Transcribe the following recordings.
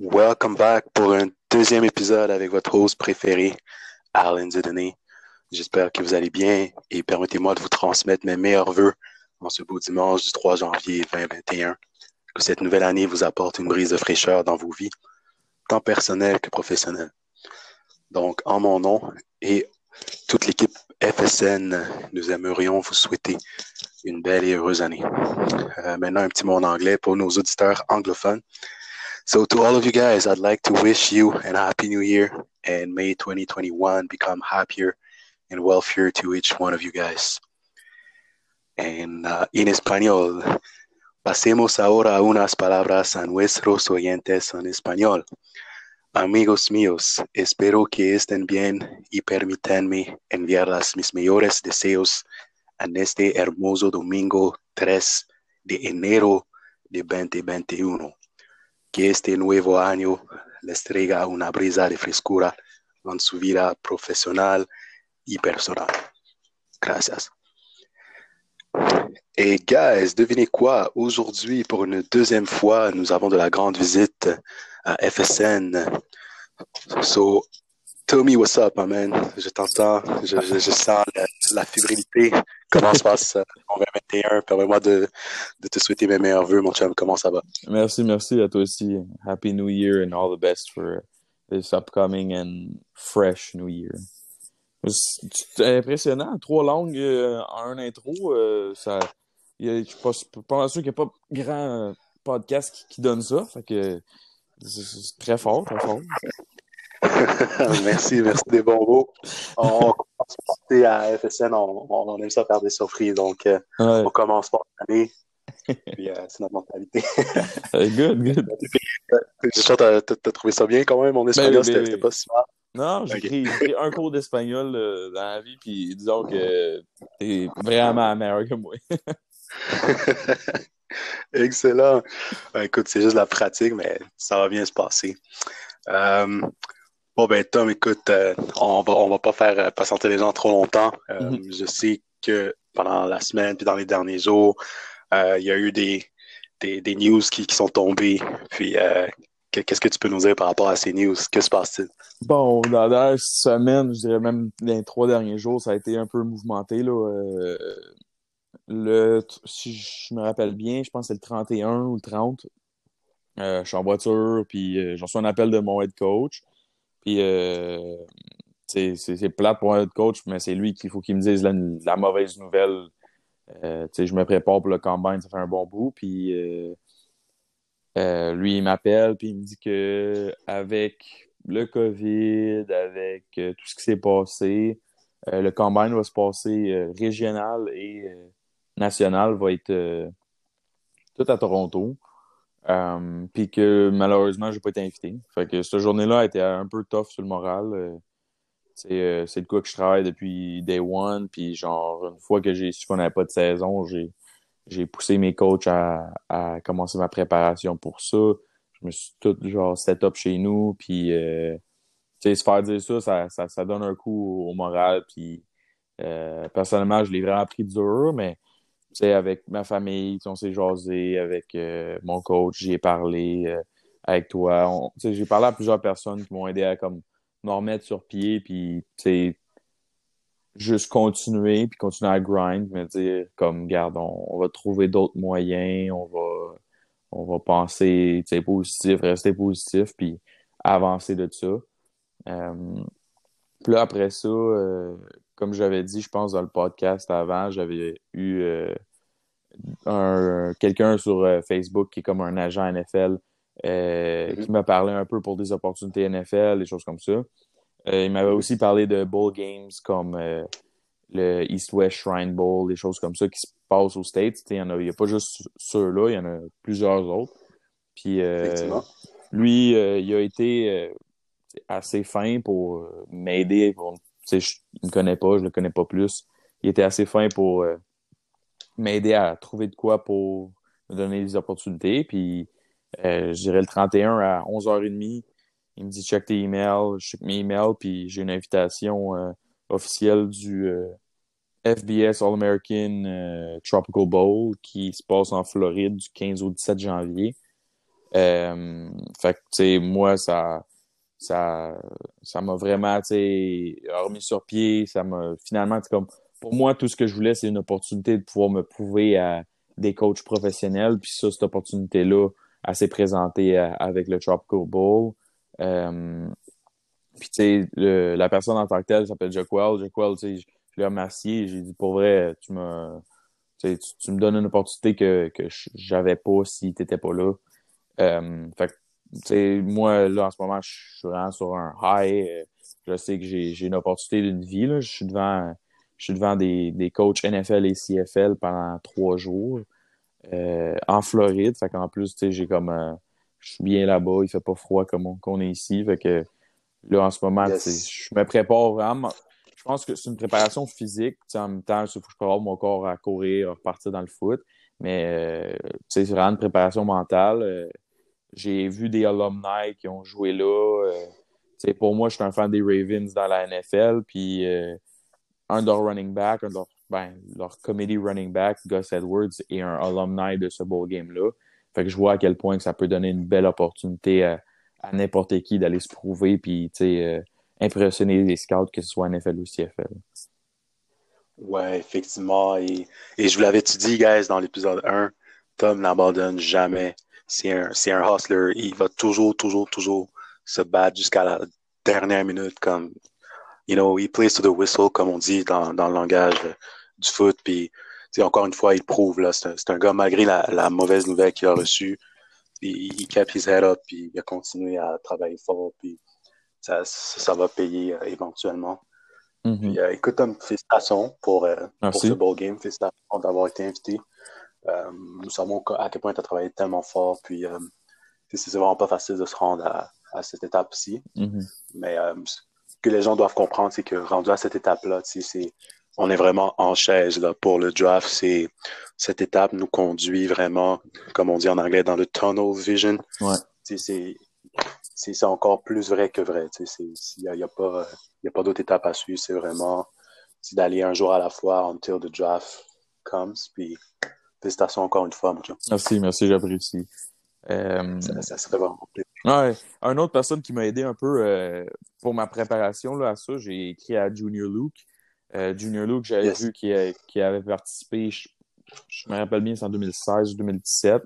Welcome back pour un deuxième épisode avec votre host préféré, Alan Zedene. J'espère que vous allez bien et permettez-moi de vous transmettre mes meilleurs voeux en ce beau dimanche du 3 janvier 2021. Que cette nouvelle année vous apporte une brise de fraîcheur dans vos vies, tant personnelles que professionnelles. Donc, en mon nom et toute l'équipe FSN, nous aimerions vous souhaiter une belle et heureuse année. Euh, maintenant, un petit mot en anglais pour nos auditeurs anglophones. So, to all of you guys, I'd like to wish you a happy new year and may 2021 become happier and wealthier to each one of you guys. And uh, en español, pasemos ahora a unas palabras a nuestros oyentes en español. Amigos míos, espero que estén bien y permítanme enviarles mis mejores deseos en este hermoso domingo 3 de enero de 2021. Que este nuevo año les traiga una brisa de frescura en su vida profesional y personal. Gracias. Et guys, devinez quoi? Aujourd'hui, pour une deuxième fois, nous avons de la grande visite à FSN. So, me what's up, my man? Je t'entends, je, sens la, fébrilité. Comment se passe en 2021? Permets-moi de, te souhaiter mes meilleurs voeux, mon chum. Comment ça va? Merci, merci à toi aussi. Happy New Year and all the best for this upcoming and fresh New Year. C'est impressionnant. Trois langues euh, en un intro. Euh, ça, je suis pas, pas sûr qu'il n'y a pas grand podcast qui, donne ça. C'est très fort, très fort. merci, merci des bons mots. On commence par à FSN, on, on, aime ça faire des surprises. Donc, euh, ouais. on commence par l'année. Puis, euh, c'est notre mentalité. good, good. Je t'as as trouvé ça bien quand même, mon espagnol, ben, c'était pas si mal. Non, j'ai okay. pris, un cours d'espagnol euh, dans la vie, puis disons que t'es vraiment meilleur que moi. Excellent. Ben, écoute, c'est juste la pratique, mais ça va bien se passer. Euh, bon, ben, Tom, écoute, euh, on va, on va pas faire euh, patienter les gens trop longtemps. Euh, mm -hmm. Je sais que pendant la semaine, puis dans les derniers jours, il y a eu des, des, des news qui, qui, sont tombées. Puis, qu'est-ce que tu peux nous dire par rapport à ces news? Que se passe-t-il? Bon, dans la dernière semaine, je dirais même les trois derniers jours, ça a été un peu mouvementé. Là. Euh, le, si je me rappelle bien, je pense que c'est le 31 ou le 30. Euh, je suis en voiture, puis j'en suis un appel de mon head coach. Puis euh, c'est plate pour un head coach, mais c'est lui qu'il faut qu'il me dise la, mauvaise nouvelle. je me prépare pour le combine, ça fait un bon bout. Puis lui, il m'appelle, puis il me dit que avec le COVID, avec tout ce qui s'est passé, le combine va se passer régional et national va être euh, tout à Toronto. Euh, puis que malheureusement, j'ai pas été invité. Fait que cette journée-là a été un peu tough sur le moral. Euh, c'est, c'est de quoi que je travaille depuis day one. Puis genre, une fois que j'ai su qu'on n'avait pas de saison, j'ai, poussé mes coachs à, à commencer ma préparation pour ça. Je me suis tout genre set up chez nous. Puis euh, se faire dire ça, ça, ça, ça, donne un coup au moral. Puis personnellement, je l'ai vraiment pris dur, mais sais, avec ma famille, on s'est jasé, avec euh, mon coach, j'y ai parlé, euh, avec toi. J'ai parlé à plusieurs personnes qui m'ont aidé à comme, me remettre sur pied, puis juste continuer, puis continuer à grind, me dire comme, garde, on, va trouver d'autres moyens, on va, on va penser positif, rester positif, puis avancer de ça. Euh, puis là, après ça, comme j'avais dit, je pense, dans le podcast avant, j'avais eu euh, un, quelqu'un sur euh, Facebook qui est comme un agent NFL euh, mm-hmm. qui m'a parlé un peu pour des opportunités NFL, des choses comme ça. Il m'avait aussi parlé de bowl games comme le East-West Shrine Bowl, des choses comme ça qui se passent aux States. Il n'y a, a, pas juste ceux-là, il y en a plusieurs autres. Puis lui, il a été assez fin pour m'aider. Pour, je ne connais pas, je le connais pas plus. Il était assez fin pour m'aider à trouver de quoi pour me donner des opportunités. Puis, euh, je dirais le 31 à 11h30, il me dit check tes emails, je check mes emails, puis j'ai une invitation euh, officielle du euh, FBS All-American euh, Tropical Bowl qui se passe en Floride du 15 au 17 janvier. Euh, fait que, tu sais, moi, ça ça ça m'a vraiment, remis sur pied. Ça m'a, finalement, comme, pour moi, tout ce que je voulais, c'est une opportunité de pouvoir me prouver à des coachs professionnels. Puis ça, cette opportunité-là, elle s'est présentée euh, avec le Tropical Bowl. Euh, puis, tu sais, la personne en tant que telle s'appelle Jackwell. Jackwell, tu sais, je l'ai remercié. J'ai dit, pour vrai, tu me, tu, tu, me donnes une opportunité que, que j'avais pas si tu n'étais pas là. Euh, fait moi, là, en ce moment, je suis vraiment sur un high. Je sais que j'ai une opportunité d'une vie. Là. Je suis devant, je suis devant des, des coachs NFL et CFL pendant trois jours euh, en Floride. Fait qu'en plus, j'ai comme. Euh, je suis bien là-bas, il fait pas froid comme qu'on est ici. Fait que là, en ce moment, je me prépare vraiment. Je pense que c'est une préparation physique. En même temps, il faut que je prépare mon corps à courir, à repartir dans le foot. Mais euh, c'est vraiment une préparation mentale. Euh, j'ai vu des alumni qui ont joué là. Euh, pour moi, je suis un fan des Ravens dans la NFL. Puis un de leurs running back, un de ben, leur committee running back, Gus Edwards, est un alumni de ce beau game-là. Fait que je vois à quel point que ça peut donner une belle opportunité à, à n'importe qui d'aller se prouver puis euh, impressionner les scouts, que ce soit NFL ou CFL. Ouais, effectivement. Et, et je vous l'avais dit, guys, dans l'épisode 1, Tom n'abandonne jamais. C'est un, un hustler. Il va toujours, toujours, toujours se battre jusqu'à la dernière minute. Comme, you know, he plays to the whistle, comme on dit dans, dans le langage du foot. Puis, encore une fois, il prouve. C'est un, un, gars, malgré la, la mauvaise nouvelle qu'il a reçue, il, kept his head up, puis il a continué à travailler fort, puis ça, ça, va payer euh, éventuellement. Mm-hmm. puis, euh, écoute, Tom, félicitations pour, euh, pour ce beau game. Félicitations d'avoir été invité. Nous savons à quel point tu as travaillé tellement fort, puis c'est vraiment pas facile de se rendre à, à cette étape-ci. Mm-hmm. Mais ce que les gens doivent comprendre, c'est que rendu à cette étape-là, c'est on est vraiment en chaise là, pour le draft. C'est cette étape nous conduit vraiment, comme on dit en anglais, dans le tunnel vision. Ouais. C'est encore plus vrai que vrai. Il n'y a, y a, pas, pas d'autre étape à suivre. C'est vraiment d'aller un jour à la fois until the draft comes. Puis félicitations encore une fois, mon Merci, merci, j'apprécie. Euh... Ça, ça, serait vraiment Ouais. Une autre personne qui m'a aidé un peu euh, pour ma préparation là, à ça, j'ai écrit à Junior Luke. Euh, Junior Luke, j'avais vu qui, avait participé, je, me rappelle bien, c'est en 2016 ou 2017.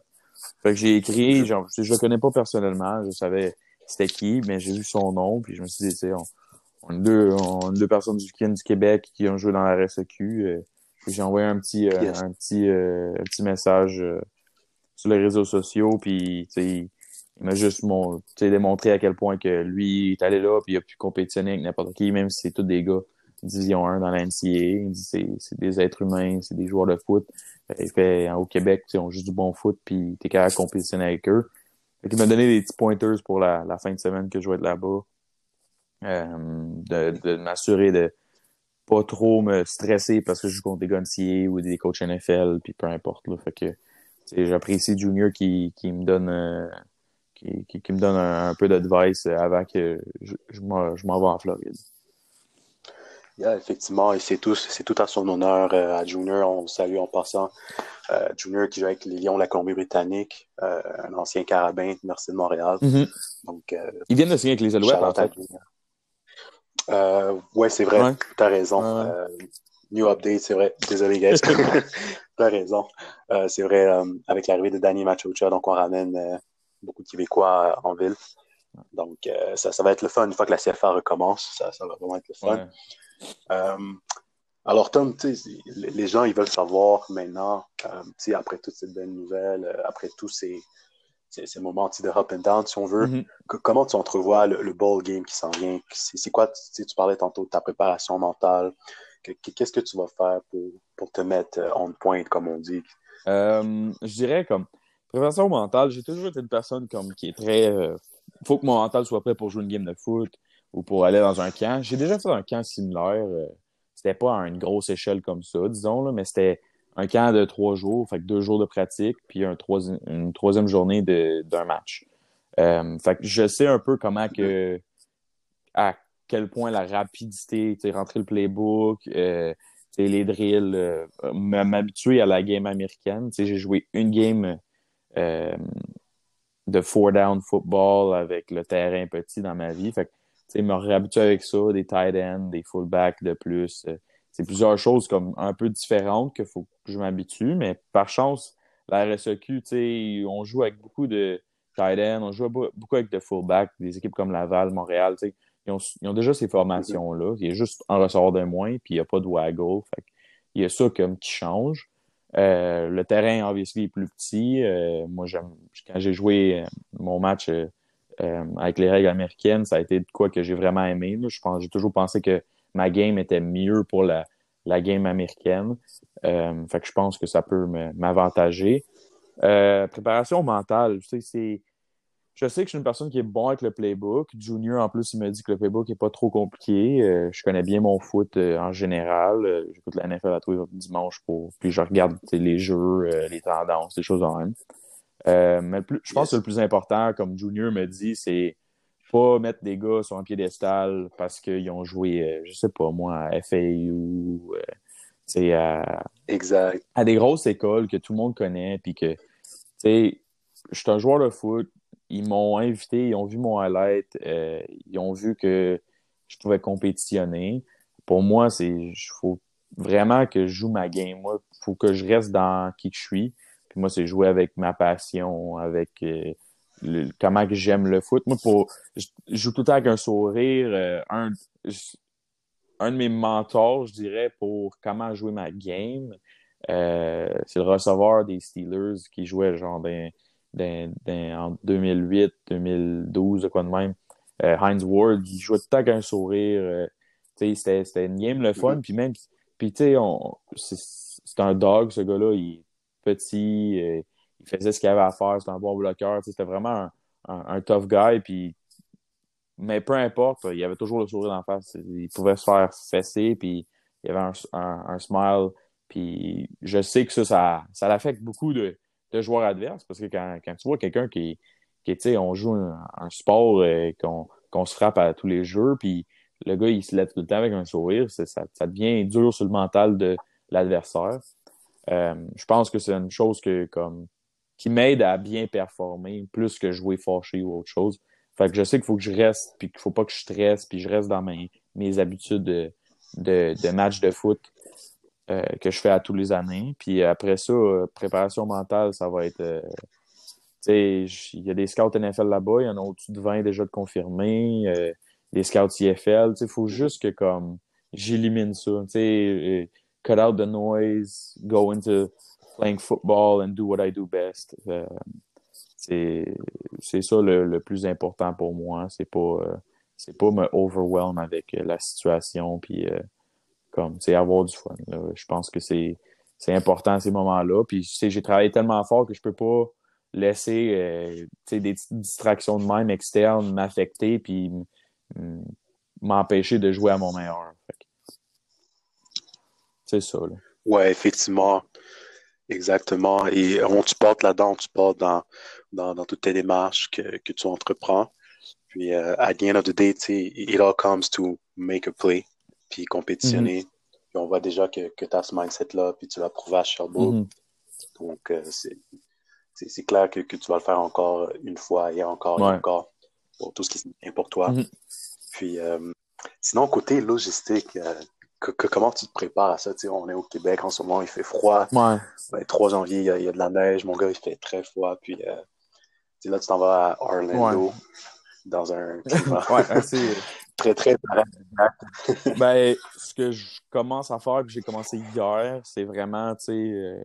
Fait que j'ai écrit, genre, je, le connais pas personnellement, je savais c'était qui, mais j'ai vu son nom, puis je me suis dit, tu on, on, est deux, on deux personnes du, du Québec qui ont joué dans la RSEQ. Euh, j'ai envoyé un petit, euh, un petit, un petit message sur les réseaux sociaux, puis il, m'a juste mon, démontré à quel point que lui il est allé là, puis il a pu compétitionner avec n'importe qui, même si c'est tous des gars Division 1 dans la NCA. Il dit c'est, c'est des êtres humains, c'est des joueurs de foot. Il fait, au Québec, ils ont juste du bon foot, puis t'es capable de compétitionner avec eux. il m'a donné des petits pointers pour la, la fin de semaine que je vais être là-bas. Euh, de, de m'assurer de pas trop me stresser parce que je joue contre des NCA ou des coachs NFL, puis peu importe. Là. Fait que j'apprécie Junior qui, qui me donne euh, qui, qui, me donne un, peu d'advice avant que je, je m'en vais en Floride effectivement, et c'est tout, c'est tout à son honneur euh, à Junior. On le salue en passant. Euh, Junior qui joue avec les Lions de la Colombie-Britannique, euh, un ancien carabin, merci de Montréal. Mm-hmm. Donc, Ils viennent de signer avec les Alouettes, en fait. Ouais, c'est vrai. Tu as raison. new update, c'est vrai. Désolé, guys. tu as raison. c'est vrai, avec l'arrivée de Danny Machocha, donc on ramène beaucoup de Québécois en ville. Donc, ça, ça va être le fun une fois que la CFA recommence. Ça, ça va vraiment être le fun. Euh, alors, Tom, les gens, ils veulent savoir maintenant, euh, après toutes ces belles nouvelles, euh, après tous ces, ces, moments de up and down, si on veut, mm-hmm. comment tu entrevois le, le ball game qui s'en vient? C'est quoi, tu parlais tantôt de ta préparation mentale. Qu'est-ce que tu vas faire pour, pour te mettre on point, comme on dit? je dirais comme préparation mentale, j'ai toujours été une personne comme qui est très. Il faut que mon mental soit prêt pour jouer une game de foot ou pour aller dans un camp. J'ai déjà fait un camp similaire. Euh, c'était pas à une grosse échelle comme ça, disons, là, mais c'était un camp de trois jours, fait que deux jours de pratique, puis une troisième journée d'un match. Euh, fait que je sais un peu comment que à quel point la rapidité, rentrer le playbook, euh, les drills, euh, m'habituer à la game américaine. J'ai joué une game de four down football avec le terrain petit dans ma vie. Fait que, me réhabituer avec ça, des tight ends, des fullbacks de plus. Euh, c'est plusieurs choses comme un peu différentes qu'il faut que je m'habitue, mais par chance, la RSEQ, on joue avec beaucoup de tight on joue beaucoup avec de fullbacks, des équipes comme Laval, Montréal, ils ont, ils ont, déjà ces formations-là. Il y a juste un ressort de moins, puis il n'y a pas de waggle. Fait il y a ça comme qui change. Euh, le terrain, obviously, est plus petit. Euh, moi, quand j'ai joué euh, mon match avec les règles américaines, ça a été de quoi que j'ai vraiment aimé. Je pense, j'ai toujours pensé que ma game était mieux pour la, la game américaine. fait que je pense que ça peut m'avantager. préparation mentale, tu sais, c'est je sais que je suis une personne qui est bon avec le playbook. Junior, en plus, il me dit que le playbook n'est pas trop compliqué. Euh, je connais bien mon foot euh, en général. Euh, j'écoute la NFL à tous les dimanches pour. Puis je regarde les jeux, les tendances, des choses en même. mais je pense que le plus important, comme Junior me dit, c'est pas mettre des gars sur un piédestal parce qu'ils ont joué, je sais pas moi, à FAU, à, exact. à des grosses écoles que tout le monde connaît, puis que, tu sais, je suis un joueur de foot, ils m'ont invité, ils ont vu mon highlight, euh, ils ont vu que je pouvais compétitionner. Pour moi, c'est il faut vraiment que je joue ma game. Moi, il faut que je reste dans qui je suis. Puis moi, c'est jouer avec ma passion, avec euh, comment que j'aime le foot. Moi, pour, je, joue tout le temps avec un sourire. Euh, un, un de mes mentors, je dirais, pour comment jouer ma game, c'est le receveur des Steelers qui jouait genre dans en 2008, 2012, quoi de même. Euh, Heinz Ward, il jouait tout le temps avec un sourire. Euh, c'était, une game le fun. Mm-hmm. Puis même, puis tu sais, c'est, un dog, ce gars-là. Il est petit, euh, il faisait ce qu'il avait à faire. C'était un bon bloqueur. C'était vraiment un, tough guy. Puis, mais peu importe, il avait toujours le sourire en face. Il pouvait se faire fesser, puis il avait un, smile. Puis je sais que ça, ça, l'affecte beaucoup de, joueurs adverses. Parce que quand, tu vois quelqu'un qui, qui tu sais, on joue un, sport euh, qu'on se frappe à tous les jeux, puis le gars, il se lève tout le temps avec un sourire, ça, ça devient dur sur le mental de l'adversaire. Euh, je pense que c'est une chose que, comme, qui m'aide à bien performer, plus que jouer fâché ou autre chose. Fait que je sais qu'il faut que je reste, puis qu'il faut pas que je stresse, puis je reste dans mes, mes habitudes de, de, de match de foot. Euh, que je fais à tous les années. Puis après ça, euh, préparation mentale, ça va être. Euh, tu sais, il y a des scouts NFL là-bas, il y en a au-dessus de 20 déjà de confirmés, des scouts IFL. Il faut juste que comme j'élimine ça. Tu sais, cut out the noise, go into playing football and do what I do best. c'est ça le, le, plus important pour moi. C'est pas c'est pas me overwhelm avec la situation puis comme, tu avoir du fun. Je pense que c'est, c'est important ces moments-là. Puis, j'ai travaillé tellement fort que je peux pas laisser, euh, des distractions de même externes m'affecter puis m'empêcher de jouer à mon meilleur. C'est ça, là. Ouais, effectivement. Exactement. Et on tu portes là-dedans, tu portes dans, dans, dans, toutes tes démarches que, que tu entreprends. Puis, euh, at the end of the day, it all comes to make a play puis compétitionner. Mm-hmm. Puis on voit déjà que, que tu as ce mindset-là, puis tu l'as prouvé à Sherbrooke. Mm-hmm. Donc, euh, c'est clair que, que, tu vas le faire encore une fois et encore et encore pour tout ce qui est bien pour toi. Mm-hmm. Puis, euh, sinon, côté logistique, euh, comment tu te prépares à ça? on est au Québec en ce moment, il fait froid. Ouais. Ben, 3 janvier, il y, a, il y, a, de la neige. Mon gars, il fait très froid. Puis là, tu t'en vas à Orlando dans un climat. ouais, assez, très, très ben, ce que je commence à faire, que j'ai commencé hier, c'est vraiment, tu sais, euh,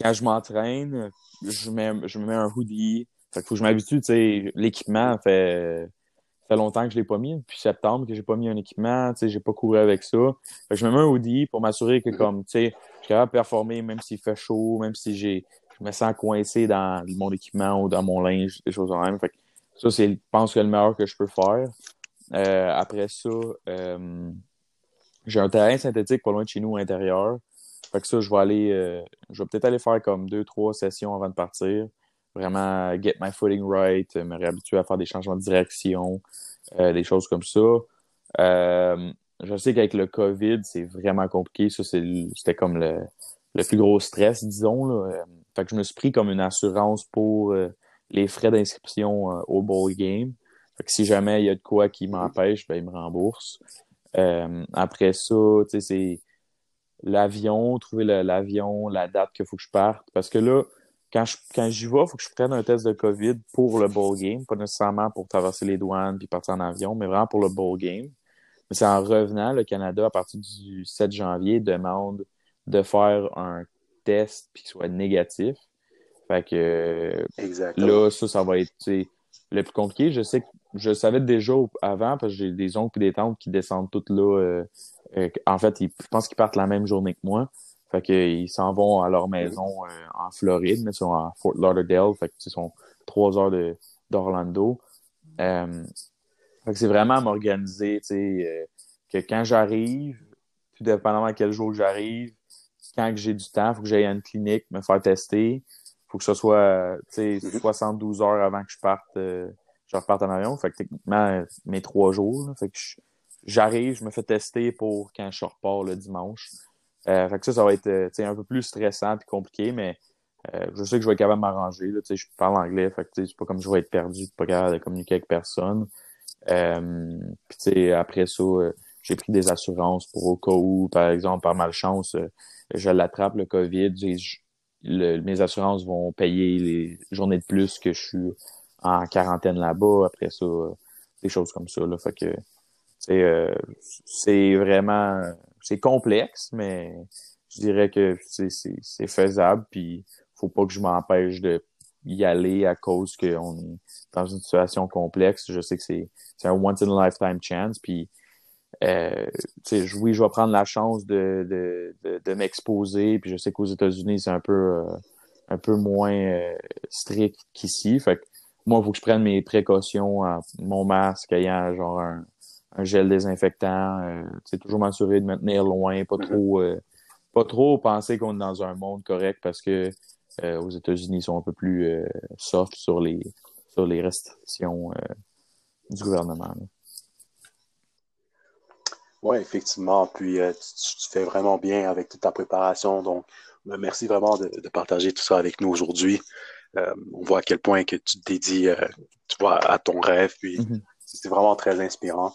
quand je m'entraîne, je, mets, je me mets un hoodie. Fait faut que je m'habitue, tu sais, l'équipement fait, fait longtemps que je l'ai pas mis, depuis septembre que j'ai pas mis un équipement, tu sais, j'ai pas couru avec ça. Fait que je me mets un hoodie pour m'assurer que, comme, tu sais, je suis capable de performer même s'il fait chaud, même si j'ai, je me sens coincé dans mon équipement ou dans mon linge, des choses en même. Fait que ça, c'est, je pense que le meilleur que je peux faire. Euh, après ça, euh, j'ai un terrain synthétique pas loin de chez nous à l'intérieur. Fait que ça, je vais aller, euh, je vais peut-être aller faire comme deux, trois sessions avant de partir. Vraiment get my footing right, me réhabituer à faire des changements de direction, des choses comme ça. je sais qu'avec le COVID, c'est vraiment compliqué. Ça, c'était comme le, le, plus gros stress, disons. Là. Fait que je me suis pris comme une assurance pour les frais d'inscription au bowl game. Fait que si jamais il y a de quoi qui m'empêche, ben, il me rembourse. après ça, tu sais, c'est l'avion, trouver l'avion, la date qu'il faut que je parte. Parce que là, quand je quand j'y vais, il faut que je prenne un test de COVID pour le bowl game, pas nécessairement pour traverser les douanes puis partir en avion, mais vraiment pour le bowl game. Mais c'est en revenant, le Canada, à partir du 7 janvier, demande de faire un test puis qu'il soit négatif. Fait que là, ça, ça va être le plus compliqué. Je sais que je savais déjà avant parce que j'ai des oncles et des tantes qui descendent toutes là. Euh, euh, en fait, ils, je pense qu'ils partent la même journée que moi. Fait qu'ils s'en vont à leur maison euh, en Floride, mais ils sont à Fort Lauderdale. Fait que ce sont trois heures d'Orlando. Euh, fait que c'est vraiment à m'organiser, tu sais, euh, que quand j'arrive, tout dépendamment à quel jour j'arrive, quand j'ai du temps, il faut que j'aille à une clinique, me faire tester. faut que ce soit, tu sais, 72 mm-hmm. heures avant que je parte, je reparte en avion. Fait que techniquement, mes trois jours, fait que j'arrive, je me fais tester pour quand je repars le dimanche. Euh, fait que ça, ça va être euh, un peu plus stressant et compliqué, mais euh, je sais que je vais être capable de m'arranger. Je parle anglais, fait que c'est pas comme je vais être perdu, pas capable de communiquer avec personne. puis après ça, j'ai pris des assurances pour au cas où, par exemple, par malchance, je l'attrape, le COVID. mes assurances vont payer les journées de plus que je suis en quarantaine là-bas. Après ça, des choses comme ça. Là. Fait que c'est vraiment c'est complexe, mais je dirais que c'est faisable, puis faut pas que je m'empêche de y aller à cause qu'on est dans une situation complexe. Je sais que c'est un once in a lifetime chance, puis euh, oui, je vais prendre la chance de, de, de, m'exposer, puis je sais qu'aux États-Unis, c'est un peu euh, un peu moins euh, strict qu'ici. Fait que moi, il faut que je prenne mes précautions, mon masque ayant genre un, un gel désinfectant. Euh, c'est toujours m'assurer de me tenir loin, pas mm-hmm. trop, euh, pas trop penser qu'on est dans un monde correct parce que euh, aux États-Unis, ils sont un peu plus soft sur les, sur les restrictions du gouvernement. Oui, effectivement. Puis tu, fais vraiment bien avec toute ta préparation. Donc, ben, merci vraiment de, partager tout ça avec nous aujourd'hui. on voit à quel point que tu te dédies tu vois, à ton rêve. Puis mm-hmm. c'est vraiment très inspirant.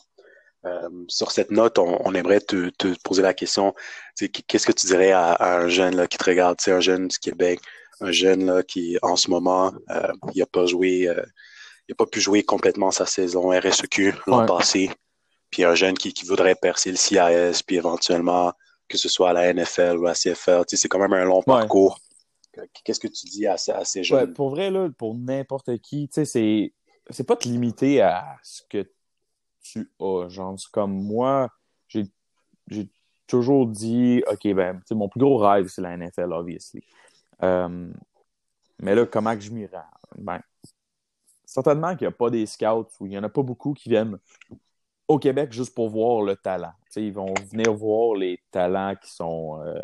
Euh, sur cette note, on, aimerait te, poser la question, qu'est-ce que tu dirais à, un jeune là, qui te regarde, un jeune du Québec, un jeune là, qui, en ce moment, euh, il n'a pas joué, euh, il a pas pu jouer complètement sa saison RSEQ l'an passé, puis un jeune qui, voudrait percer le CIS, puis éventuellement, que ce soit à la NFL ou à la CFL, c'est quand même un long parcours. Qu'est-ce que tu dis à, ces jeunes? pour vrai, là, pour n'importe qui, c'est c'est pas te limiter à ce que tu as. Genre, comme moi, j'ai toujours dit, OK, ben, mon plus gros rêve, c'est la NFL, obviously. Euh, mais là, comment que je m'y rends? Ben, certainement qu'il n'y a pas des scouts ou il n'y en a pas beaucoup qui viennent au Québec juste pour voir le talent. ils vont venir voir les talents qui sont euh,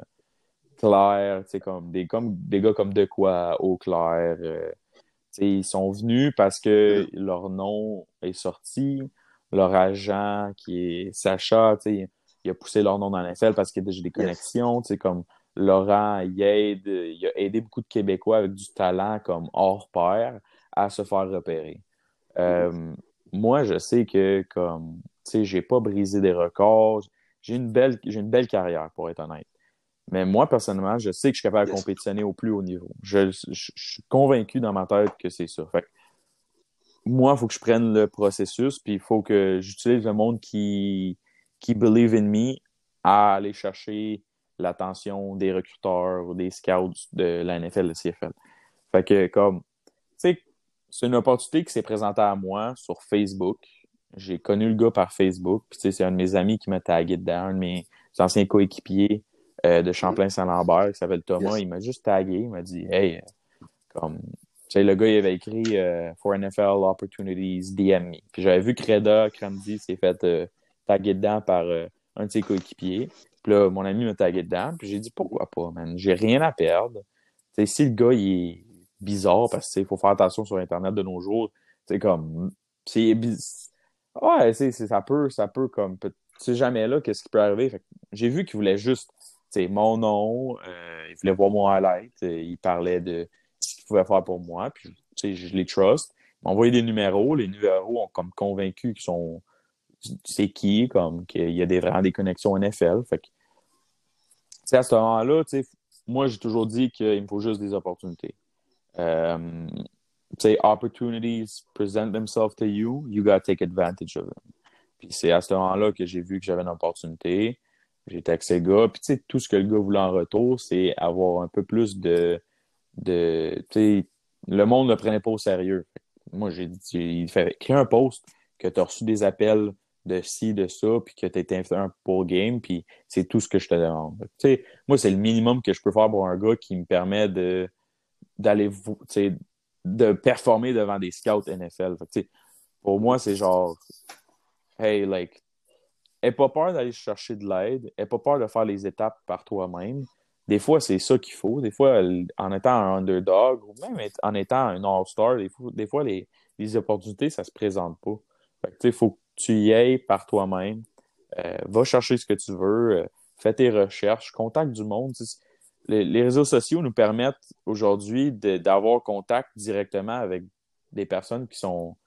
clairs, comme des, comme des gars comme De Quoi, Eau Claire. Euh, ils sont venus parce que leur nom est sorti, leur agent qui est Sacha, il a poussé leur nom dans l'NFL parce qu'il y a déjà des connexions, sais comme Laurent, il aide, il a aidé beaucoup de Québécois avec du talent comme hors pair à se faire repérer. Euh, moi, je sais que comme tu sais, j'ai pas brisé des records, j'ai une belle, j'ai une belle carrière pour être honnête. Mais moi, personnellement, je sais que je suis capable de compétitionner au plus haut niveau. Je, suis convaincu dans ma tête que c'est ça. Fait moi, il faut que je prenne le processus, puis il faut que j'utilise le monde qui, qui believe in me à aller chercher l'attention des recruteurs ou des scouts de la NFL, de CFL. Fait que, comme, tu sais, c'est une opportunité qui s'est présentée à moi sur Facebook. J'ai connu le gars par Facebook, puis tu sais, c'est un de mes amis qui m'a tagué dedans, un de mes anciens coéquipiers euh, de Champlain-Saint-Lambert qui s'appelle Thomas. Il m'a juste tagué, il m'a dit, hey, comme, sais, le gars, il avait écrit euh, For NFL Opportunities, DM me. Puis j'avais vu que Reda Cramdy s'est fait euh, taguer dedans par euh, un de ses coéquipiers. Puis là, mon ami m'a tagué dedans. Puis j'ai dit pourquoi pas, man? J'ai rien à perdre. si le gars, il est bizarre, parce qu'il faut faire attention sur Internet de nos jours, c'est comme. C'est Ouais, c'est, ça peut, ça peut comme. Tu sais jamais là qu'est-ce qui peut arriver. J'ai vu qu'il voulait juste, mon nom, il voulait voir mon highlight, il parlait de faire pour moi. Puis je les trust. Ils m'ont envoyé des numéros. Les numéros ont comme convaincu qu'ils sont c'est qui, comme qu'il y a des, vraiment des connexions NFL. Fait que, à ce moment-là, moi, j'ai toujours dit qu'il me faut juste des opportunités. Euh, opportunities present themselves to you, you gotta take advantage of them. Puis c'est à ce moment-là que j'ai vu que j'avais une opportunité. J'ai texté le gars. Puis tout ce que le gars voulait en retour, c'est avoir un peu plus de. De le monde ne prenait pas au sérieux. Moi, j'ai dit, il fait un post que tu as reçu des appels de ci, de ça, puis que tu été invité pour game, puis c'est tout ce que je te demande. Moi, c'est le minimum que je peux faire pour un gars qui me permet de d'aller de performer devant des scouts NFL. pour moi, c'est genre Hey, like, aie pas peur d'aller chercher de l'aide, aie pas peur de faire les étapes par toi-même. Des fois, c'est ça qu'il faut. Des fois, en étant un underdog, ou même en étant un all-star, des fois, des fois les, les, opportunités, ça se présente pas. il faut que tu y ailles par toi-même. Euh, va chercher ce que tu veux. Euh, fais tes recherches. Contacte du monde les, réseaux sociaux nous permettent aujourd'hui d'avoir contact directement avec des personnes qui sont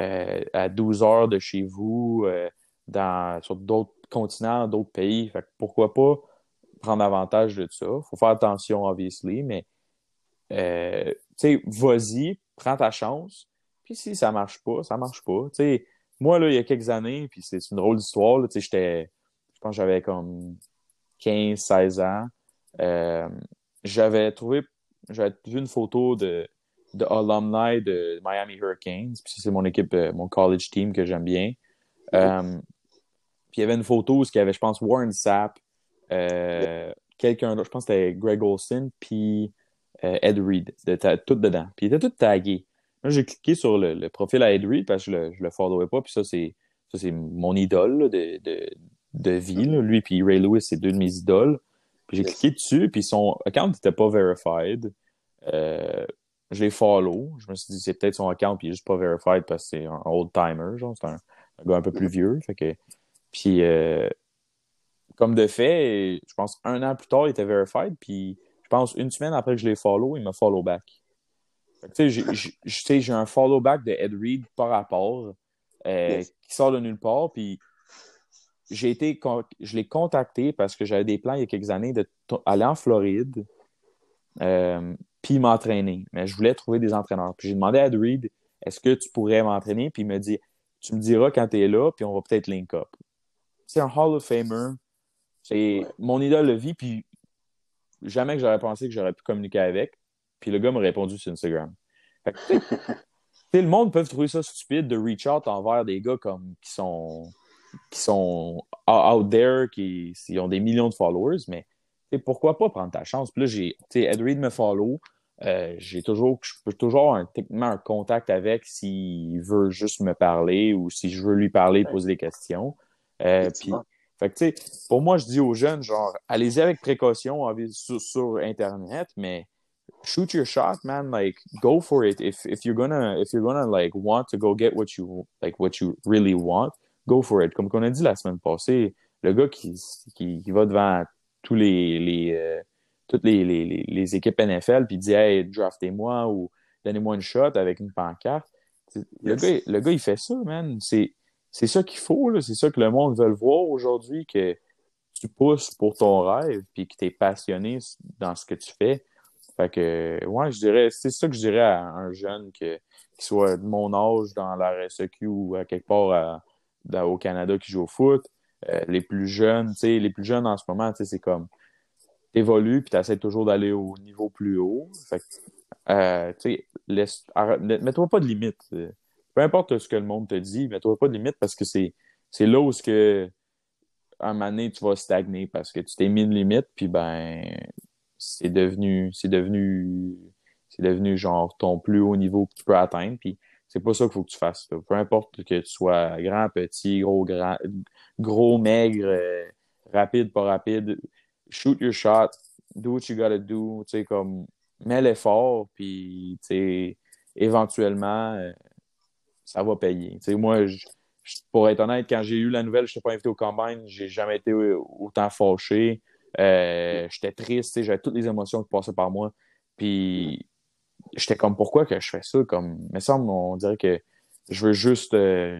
euh, à 12 heures de chez vous, dans, sur d'autres continents, d'autres pays. pourquoi pas prendre avantage de ça? Il faut faire attention, obviously, mais euh, vas-y, prends ta chance. Puis si ça marche pas, ça marche pas. moi, là, il y a quelques années, puis c'est une drôle d'histoire, j'étais, je pense que j'avais comme 15, 16 ans. Euh, j'avais trouvé, j'avais vu une photo de, de alumni de Miami Hurricanes. Puis c'est mon équipe, euh, mon college team que j'aime bien. Euh, puis il y avait une photo où il y avait, je pense, Warren Sapp, quelqu'un je pense que c'était Greg Olson, puis Ed Reed, tout dedans. Puis il était tout tagué. Moi, j'ai cliqué sur le, profil à Ed Reed parce que je le, je le followais pas. Puis ça, c'est, ça, c'est mon idole de, de, de vie. Lui puis Ray Lewis, c'est deux de mes idoles j'ai cliqué dessus, puis son account n'était pas verified. Euh, je l'ai follow. Je me suis dit, c'est peut-être son account, puis il est juste pas verified parce que c'est un old-timer, genre, c'est un, gars un peu plus vieux. Fait que, puis, euh, comme de fait, je pense un an plus tard, il était verified, puis je pense une semaine après que je l'ai follow, il m'a follow back. Tu sais, j'ai un follow back de Ed Reed par rapport, euh, qui sort de nulle part, puis j'ai été, je l'ai contacté parce que j'avais des plans il y a quelques années d'aller en Floride euh, puis m'entraîner. Mais je voulais trouver des entraîneurs. Puis j'ai demandé à Ed Reed, est-ce que tu pourrais m'entraîner? Puis il me dit, tu me diras quand tu es là, puis on va peut-être link up. C'est un Hall of Famer. C'est mon idole de vie, puis jamais que j'aurais pensé que j'aurais pu communiquer avec. Puis le gars m'a répondu sur Instagram. le monde peut trouver ça stupide de reach out envers des gars comme qui sont qui sont out there, qui, ont des millions de followers, mais pourquoi pas prendre ta chance? Puis là, j'ai, Ed Reed me follow. Euh, j'ai toujours, je peux toujours avoir techniquement un contact avec s'il veut juste me parler ou si je veux lui parler, poser des questions. Euh, puis, fait que, pour moi, je dis aux jeunes, genre, allez-y avec précaution sur, sur, Internet, mais shoot your shot, man. Like, go for it. If, if you're gonna, if you're gonna, like, want to go get what you, like, what you really want, go for it. Comme on a dit la semaine passée, le gars qui, qui, va devant tous les, les euh, toutes les, les, les, équipes NFL puis dit Hey, draftez-moi ou donnez-moi une shot avec une pancarte. Le, gars, le gars, il fait ça, man. C'est, c'est ça qu'il faut, c'est ça que le monde veut voir aujourd'hui, que tu pousses pour ton rêve puis que tu es passionné dans ce que tu fais. Fait que, ouais, je dirais, c'est ça que je dirais à un jeune que, qui soit de mon âge dans la RSEQ ou à quelque part au Canada qui joue au foot. Euh, les plus jeunes, les plus jeunes en ce moment, c'est comme t'évolues puis t'essaies toujours d'aller au niveau plus haut. Fait euh, mets-toi pas de limite. Peu importe ce que le monde te dit, mets-toi pas de limite parce que c'est, c'est là où ce que un moment donné, tu vas stagner parce que tu t'es mis une limite, puis ben c'est devenu c'est devenu c'est devenu genre ton plus haut niveau que tu peux atteindre. Puis c'est pas ça qu'il faut que tu fasses. Peu importe que tu sois grand, petit, gros, grand, gros, maigre, euh, rapide, pas rapide, shoot your shot, do what you gotta do, tu sais, comme, mets l'effort, puis, tu sais, éventuellement, euh, ça va payer. Moi, pour être honnête, quand j'ai eu la nouvelle, je n'étais pas invité au combine, j'ai jamais été autant fâché. Euh, j'étais triste, j'avais toutes les émotions qui passaient par moi. Puis j'étais comme, pourquoi que je fais ça? Comme, mais ça, on dirait que je veux juste, euh,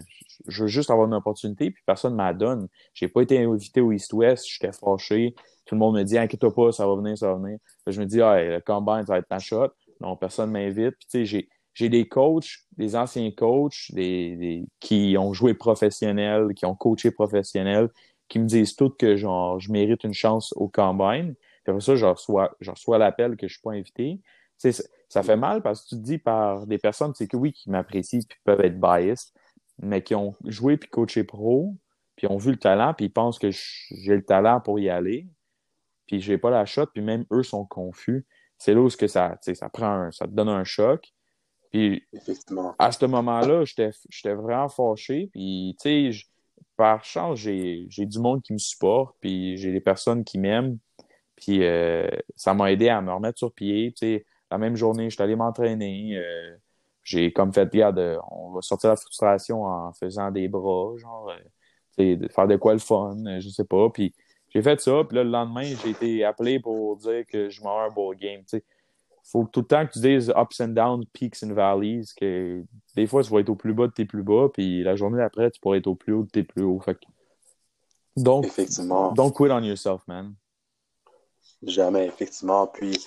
je veux juste avoir une opportunité, puis personne ne m'en donne. J'ai pas été invité au East-West, j'étais fâché. Tout le monde me dit, inquiète-toi pas, ça va venir, ça va venir. je me dis, ah, le combine, ça va être ta shot. Non, personne m'invite. Puis, tu sais, j'ai, j'ai des coachs, des anciens coachs, des, des, qui ont joué professionnel, qui ont coaché professionnel, qui me disent toutes que genre je mérite une chance au combine. Puis après ça, je reçois, je reçois l'appel que je suis pas invité. Sais, ça fait mal parce que tu te dis par des personnes, que oui, qui m'apprécient puis peuvent être biased, mais qui ont joué puis coaché pro, puis ont vu le talent, puis ils pensent que j'ai le talent pour y aller, puis j'ai pas la shot, puis même eux sont confus. C'est là où que ça, ça prend ça te donne un choc. Puis à ce moment-là, j'étais vraiment fâché. Puis, tu sais, par chance, j'ai du monde qui me supporte, puis j'ai des personnes qui m'aiment. Puis euh, ça m'a aidé à me remettre sur pied. Tu sais, la même journée, j'étais allé m'entraîner. Euh, j'ai comme fait, regarde, on va sortir la frustration en faisant des bras, genre, euh, tu sais, faire de quoi le fun, je sais pas. Puis j'ai fait ça, puis là, le lendemain, j'ai été appelé pour dire que je m'en un beau game, tu sais faut tout le temps que tu dises ups and downs, peaks and valleys, que des fois, tu vas être au plus bas de tes plus bas, puis la journée d'après, tu pourrais être au plus haut de tes plus hauts. Fait Donc, effectivement. don't quit on yourself, man. Jamais, effectivement. Puis,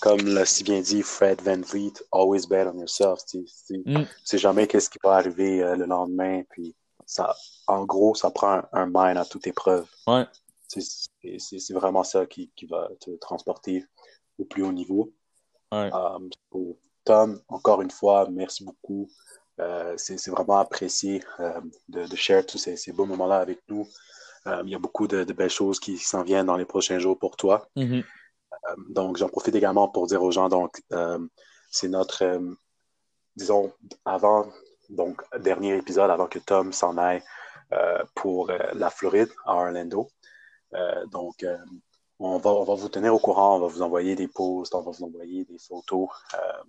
comme l'a si bien dit Fred Van Vliet, always bet on yourself. Tu sais, mm. jamais qu'est-ce qui va arriver euh, le lendemain. Puis, ça, en gros, ça prend un, mind à toute épreuve. Ouais. C'est vraiment ça qui, qui va te transporter au plus haut niveau. Euh, Tom, encore une fois, merci beaucoup. Euh, c'est vraiment apprécié euh, de, de, share tous ces, beaux moments-là avec nous. il y a beaucoup de, belles choses qui s'en viennent dans les prochains jours pour toi. Mm-hmm. donc, j'en profite également pour dire aux gens, donc, c'est notre, disons, avant, donc, dernier épisode avant que Tom s'en aille pour la Floride, à Orlando. donc, on va, on va vous tenir au courant, on va vous envoyer des posts, on va vous envoyer des photos, euh,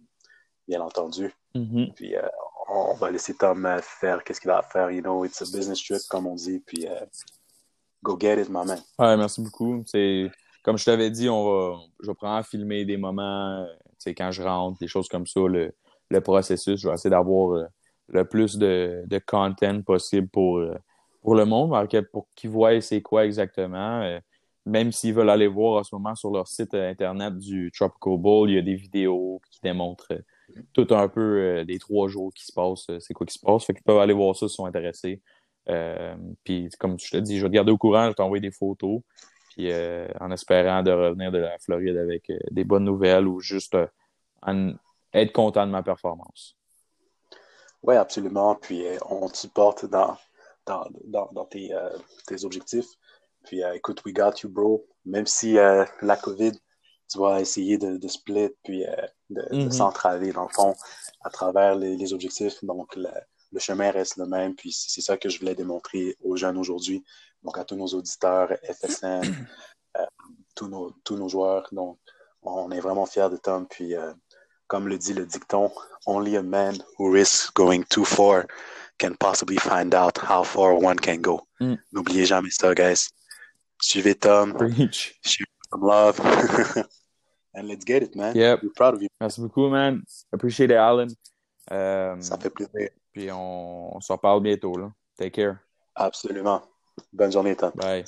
bien entendu. Mm-hmm. Puis euh, on va laisser Tom euh, faire qu'est-ce qu'il a à faire. You know, it's a business trip, comme on dit. Puis go get it, my man. Ouais, merci beaucoup. C'est comme je t'avais dit, on va, je vais prendre à filmer des moments, tu quand je rentre, des choses comme ça, le, le processus. Je vais essayer d'avoir le plus de, de content possible pour, pour le monde, pour qu'ils voient c'est quoi exactement même s'ils veulent aller voir en ce moment sur leur site euh, internet du Tropical Bowl, il y a des vidéos qui démontrent euh, tout un peu euh, les trois jours qui se passent, c'est quoi qui se passe. Fait qu'ils peuvent aller voir ça s'ils sont intéressés. puis comme je te dis, je vais te garder au courant, je vais t'envoyer des photos. Puis en espérant de revenir de la Floride avec des bonnes nouvelles ou juste être content de ma performance. Oui, absolument. Puis on te supporte dans, dans, tes, tes objectifs. Puis euh, écoute, we got you, bro. Même si euh, la COVID, tu vas essayer de, de split, puis euh, de, mm-hmm. s'entraver, dans le fond, à travers les, objectifs. Donc, le, chemin reste le même. Puis c'est ça que je voulais démontrer aux jeunes aujourd'hui. Donc, à tous nos auditeurs, FSN, tous, nos, tous nos joueurs. Donc, on est vraiment fiers de Tom. Puis, comme le dit le dicton, only a man who risks going too far can possibly find out how far one can go. Mm. N'oubliez jamais ça, guys. Suivez Tom. Preach. Share some love. And let's get it, man. Yep. We're proud of you. Merci beaucoup, man. Appreciate it, Alan. Um, Ça fait plaisir. Puis on, on s'en parle bientôt, là. Take care. Absolument. Bonne journée, Tom. Bye.